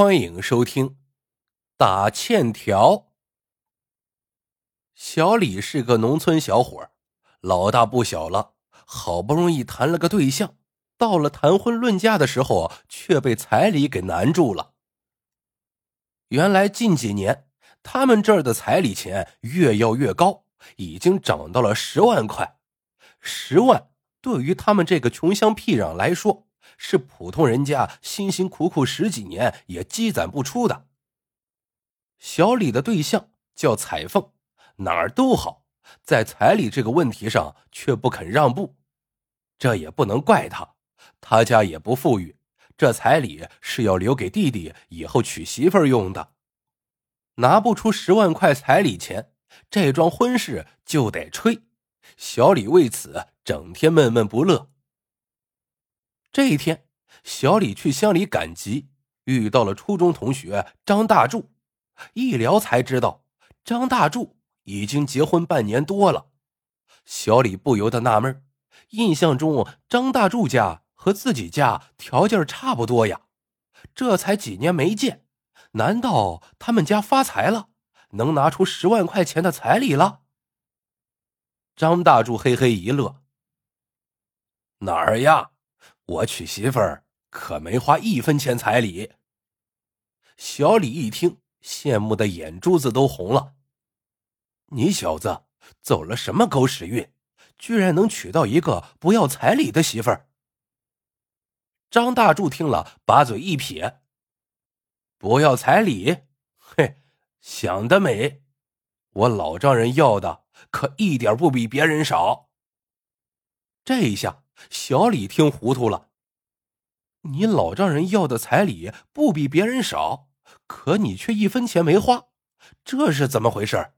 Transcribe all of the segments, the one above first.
欢迎收听《打欠条》。小李是个农村小伙，老大不小了，好不容易谈了个对象，到了谈婚论嫁的时候，却被彩礼给难住了。原来近几年他们这儿的彩礼钱越要越高，已经涨到了十万块。十万对于他们这个穷乡僻壤来说，是普通人家辛辛苦苦十几年也积攒不出的。小李的对象叫彩凤，哪儿都好，在彩礼这个问题上却不肯让步。这也不能怪他，他家也不富裕，这彩礼是要留给弟弟以后娶媳妇用的。拿不出十万块彩礼钱，这桩婚事就得吹。小李为此整天闷闷不乐。这一天，小李去乡里赶集，遇到了初中同学张大柱。一聊才知道，张大柱已经结婚半年多了。小李不由得纳闷印象中张大柱家和自己家条件差不多呀，这才几年没见，难道他们家发财了，能拿出十万块钱的彩礼了？张大柱嘿嘿一乐：“哪儿呀？”我娶媳妇儿可没花一分钱彩礼。小李一听，羡慕的眼珠子都红了。你小子走了什么狗屎运，居然能娶到一个不要彩礼的媳妇儿？张大柱听了，把嘴一撇：“不要彩礼？嘿，想得美！我老丈人要的可一点不比别人少。”这一下。小李听糊涂了，你老丈人要的彩礼不比别人少，可你却一分钱没花，这是怎么回事？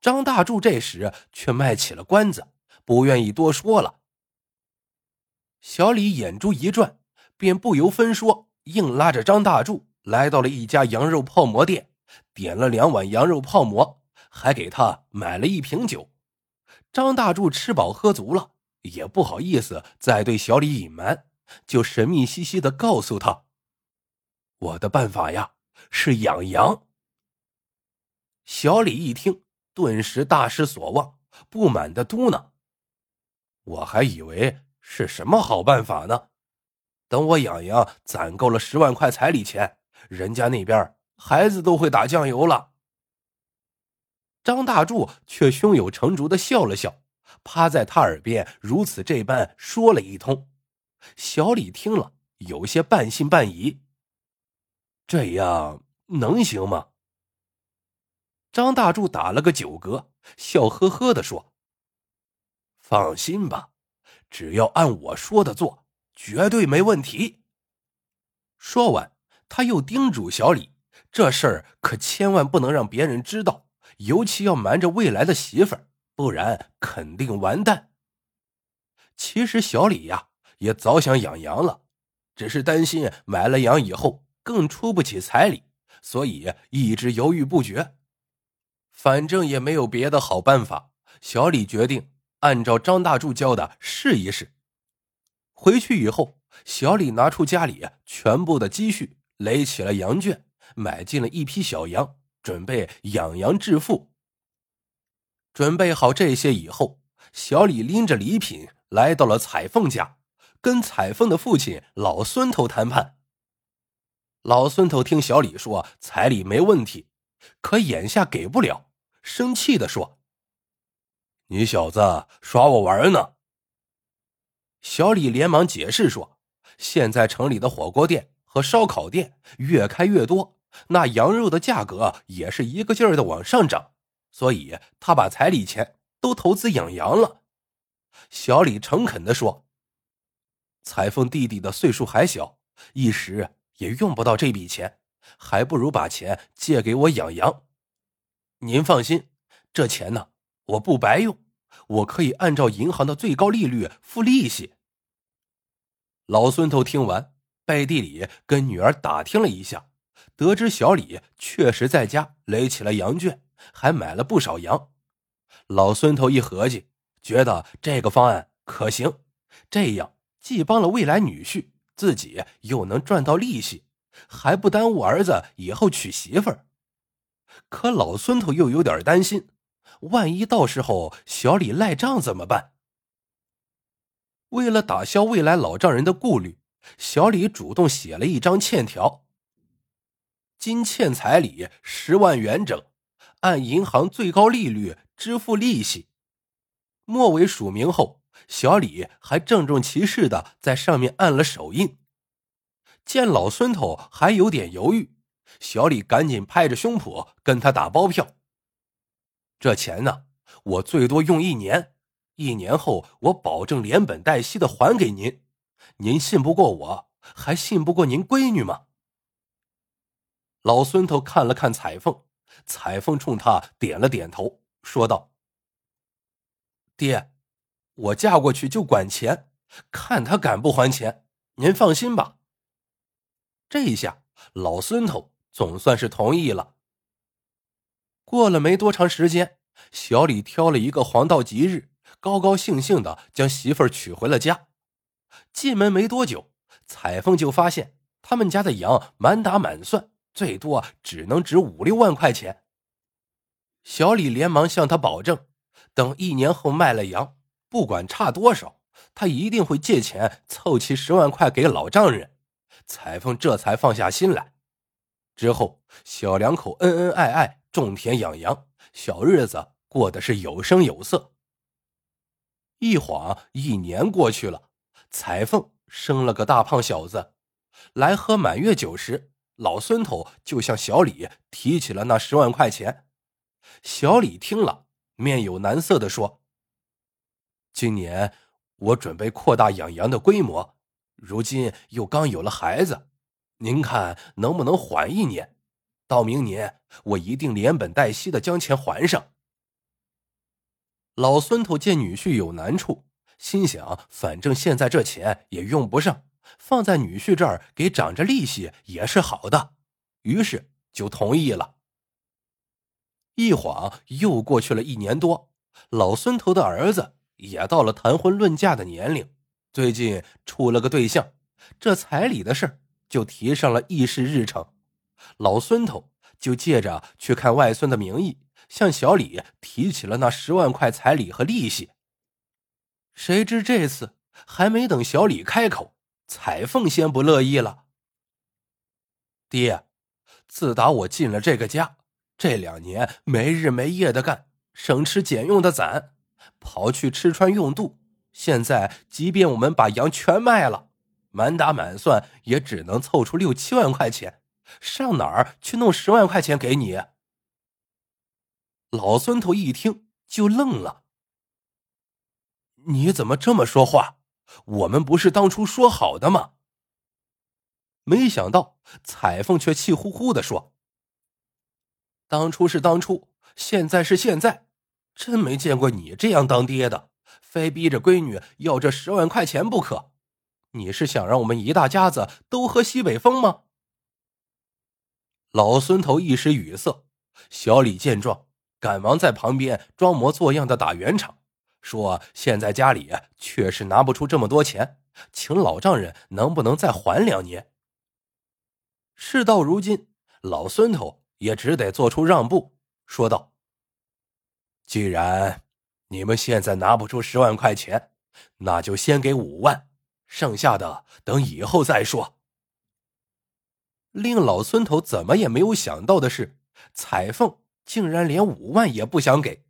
张大柱这时却卖起了关子，不愿意多说了。小李眼珠一转，便不由分说，硬拉着张大柱来到了一家羊肉泡馍店，点了两碗羊肉泡馍，还给他买了一瓶酒。张大柱吃饱喝足了。也不好意思再对小李隐瞒，就神秘兮兮的告诉他：“我的办法呀，是养羊。”小李一听，顿时大失所望，不满的嘟囔：“我还以为是什么好办法呢，等我养羊攒够了十万块彩礼钱，人家那边孩子都会打酱油了。”张大柱却胸有成竹的笑了笑。趴在他耳边如此这般说了一通，小李听了有些半信半疑。这样能行吗？张大柱打了个酒嗝，笑呵呵的说：“放心吧，只要按我说的做，绝对没问题。”说完，他又叮嘱小李：“这事儿可千万不能让别人知道，尤其要瞒着未来的媳妇儿。”不然肯定完蛋。其实小李呀也早想养羊了，只是担心买了羊以后更出不起彩礼，所以一直犹豫不决。反正也没有别的好办法，小李决定按照张大柱教的试一试。回去以后，小李拿出家里全部的积蓄，垒起了羊圈，买进了一批小羊，准备养羊致富。准备好这些以后，小李拎着礼品来到了彩凤家，跟彩凤的父亲老孙头谈判。老孙头听小李说彩礼没问题，可眼下给不了，生气的说：“你小子耍我玩呢！”小李连忙解释说：“现在城里的火锅店和烧烤店越开越多，那羊肉的价格也是一个劲儿的往上涨。”所以，他把彩礼钱都投资养羊了。小李诚恳的说：“彩凤弟弟的岁数还小，一时也用不到这笔钱，还不如把钱借给我养羊。您放心，这钱呢，我不白用，我可以按照银行的最高利率付利息。”老孙头听完，背地里跟女儿打听了一下，得知小李确实在家垒起了羊圈。还买了不少羊，老孙头一合计，觉得这个方案可行，这样既帮了未来女婿，自己又能赚到利息，还不耽误儿子以后娶媳妇儿。可老孙头又有点担心，万一到时候小李赖账怎么办？为了打消未来老丈人的顾虑，小李主动写了一张欠条：今欠彩礼十万元整，按银行最高利率支付利息。末尾署名后，小李还郑重其事的在上面按了手印。见老孙头还有点犹豫，小李赶紧拍着胸脯跟他打包票：“这钱呢，我最多用一年。”一年后，我保证连本带息的还给您。您信不过我，还信不过您闺女吗？老孙头看了看彩凤，彩凤冲他点了点头，说道：“爹，我嫁过去就管钱，看他敢不还钱。您放心吧。”这一下，老孙头总算是同意了。过了没多长时间，小李挑了一个黄道吉日。高高兴兴的将媳妇儿娶回了家，进门没多久，彩凤就发现他们家的羊满打满算最多只能值五六万块钱。小李连忙向他保证，等一年后卖了羊，不管差多少，他一定会借钱凑齐十万块给老丈人。彩凤这才放下心来。之后，小两口恩恩爱爱，种田养羊，小日子过得是有声有色。一晃一年过去了，彩凤生了个大胖小子。来喝满月酒时，老孙头就向小李提起了那十万块钱。小李听了，面有难色的说：“今年我准备扩大养羊的规模，如今又刚有了孩子，您看能不能缓一年？到明年我一定连本带息的将钱还上。”老孙头见女婿有难处，心想：反正现在这钱也用不上，放在女婿这儿给涨着利息也是好的，于是就同意了。一晃又过去了一年多，老孙头的儿子也到了谈婚论嫁的年龄，最近处了个对象，这彩礼的事就提上了议事日程。老孙头就借着去看外孙的名义。向小李提起了那十万块彩礼和利息。谁知这次还没等小李开口，彩凤先不乐意了。爹，自打我进了这个家，这两年没日没夜的干，省吃俭用的攒，刨去吃穿用度，现在即便我们把羊全卖了，满打满算也只能凑出六七万块钱，上哪儿去弄十万块钱给你？老孙头一听就愣了。你怎么这么说话？我们不是当初说好的吗？没想到彩凤却气呼呼的说：“当初是当初，现在是现在，真没见过你这样当爹的，非逼着闺女要这十万块钱不可。你是想让我们一大家子都喝西北风吗？”老孙头一时语塞，小李见状。赶忙在旁边装模作样的打圆场，说：“现在家里确实拿不出这么多钱，请老丈人能不能再缓两年？”事到如今，老孙头也只得做出让步，说道：“既然你们现在拿不出十万块钱，那就先给五万，剩下的等以后再说。”令老孙头怎么也没有想到的是，彩凤。竟然连五万也不想给，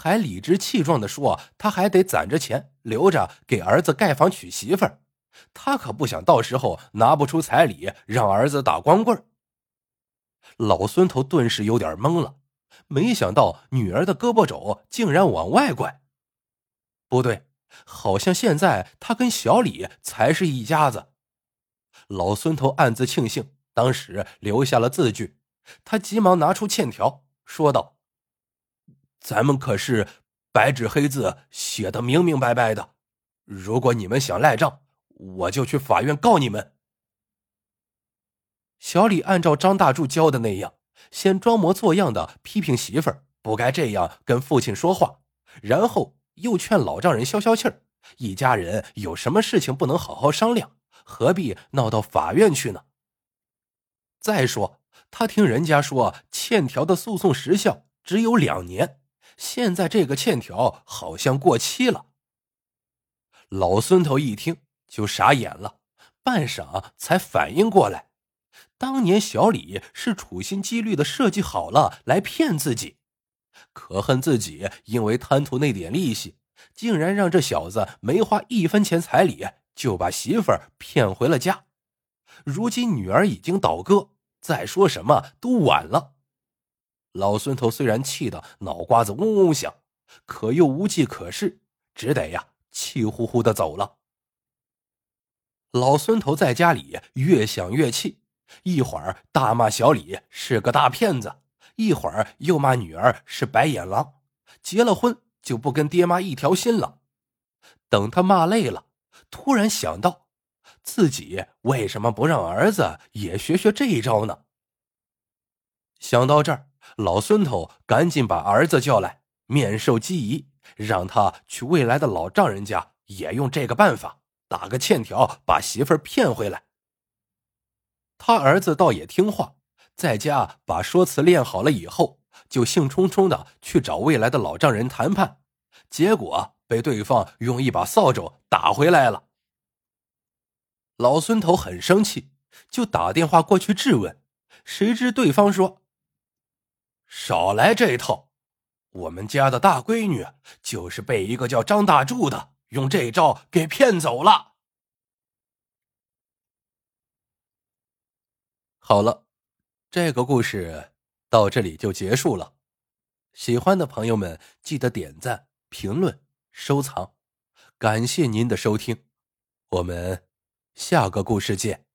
还理直气壮的说他还得攒着钱留着给儿子盖房娶媳妇儿，他可不想到时候拿不出彩礼让儿子打光棍老孙头顿时有点懵了，没想到女儿的胳膊肘竟然往外拐，不对，好像现在他跟小李才是一家子。老孙头暗自庆幸当时留下了字据，他急忙拿出欠条。说道：“咱们可是白纸黑字写的明明白白的，如果你们想赖账，我就去法院告你们。”小李按照张大柱教的那样，先装模作样的批评媳妇儿不该这样跟父亲说话，然后又劝老丈人消消气儿，一家人有什么事情不能好好商量，何必闹到法院去呢？再说，他听人家说欠条的诉讼时效只有两年，现在这个欠条好像过期了。老孙头一听就傻眼了，半晌才反应过来，当年小李是处心积虑的设计好了来骗自己，可恨自己因为贪图那点利息，竟然让这小子没花一分钱彩礼就把媳妇儿骗回了家。如今女儿已经倒戈，再说什么都晚了。老孙头虽然气得脑瓜子嗡嗡响，可又无计可施，只得呀气呼呼的走了。老孙头在家里越想越气，一会儿大骂小李是个大骗子，一会儿又骂女儿是白眼狼，结了婚就不跟爹妈一条心了。等他骂累了，突然想到。自己为什么不让儿子也学学这一招呢？想到这儿，老孙头赶紧把儿子叫来，面授机宜，让他去未来的老丈人家也用这个办法打个欠条，把媳妇儿骗回来。他儿子倒也听话，在家把说辞练好了以后，就兴冲冲的去找未来的老丈人谈判，结果被对方用一把扫帚打回来了。老孙头很生气，就打电话过去质问，谁知对方说：“少来这一套，我们家的大闺女就是被一个叫张大柱的用这招给骗走了。”好了，这个故事到这里就结束了。喜欢的朋友们记得点赞、评论、收藏，感谢您的收听，我们。下个故事见。